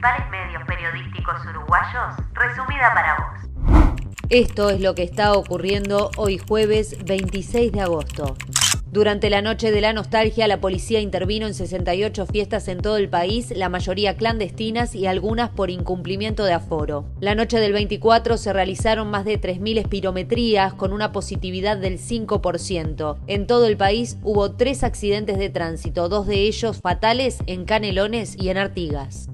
principales medios periodísticos uruguayos, resumida para vos. Esto es lo que está ocurriendo hoy jueves 26 de agosto. Durante la noche de la nostalgia, la policía intervino en 68 fiestas en todo el país, la mayoría clandestinas y algunas por incumplimiento de aforo. La noche del 24 se realizaron más de 3.000 espirometrías con una positividad del 5%. En todo el país hubo tres accidentes de tránsito, dos de ellos fatales en Canelones y en Artigas.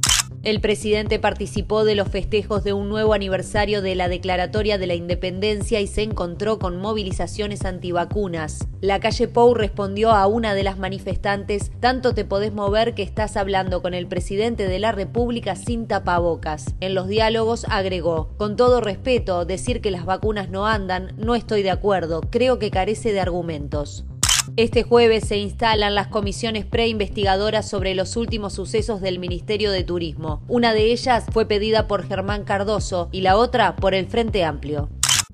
El presidente participó de los festejos de un nuevo aniversario de la Declaratoria de la Independencia y se encontró con movilizaciones antivacunas. La calle Pou respondió a una de las manifestantes, tanto te podés mover que estás hablando con el presidente de la República sin tapabocas. En los diálogos agregó, con todo respeto, decir que las vacunas no andan, no estoy de acuerdo, creo que carece de argumentos. Este jueves se instalan las comisiones preinvestigadoras sobre los últimos sucesos del Ministerio de Turismo. Una de ellas fue pedida por Germán Cardoso y la otra por el Frente Amplio.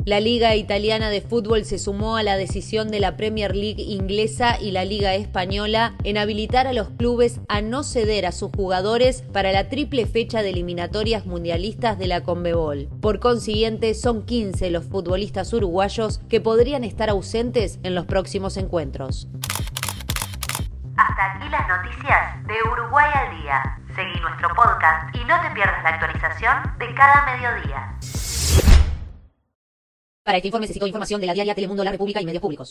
La Liga Italiana de Fútbol se sumó a la decisión de la Premier League inglesa y la Liga Española en habilitar a los clubes a no ceder a sus jugadores para la triple fecha de eliminatorias mundialistas de la Conmebol. Por consiguiente, son 15 los futbolistas uruguayos que podrían estar ausentes en los próximos encuentros. Hasta aquí las noticias de Uruguay al día. Seguí nuestro podcast y no te pierdas la actualización de cada mediodía. Para este informe necesito información de la diaria Telemundo, La República y medios públicos.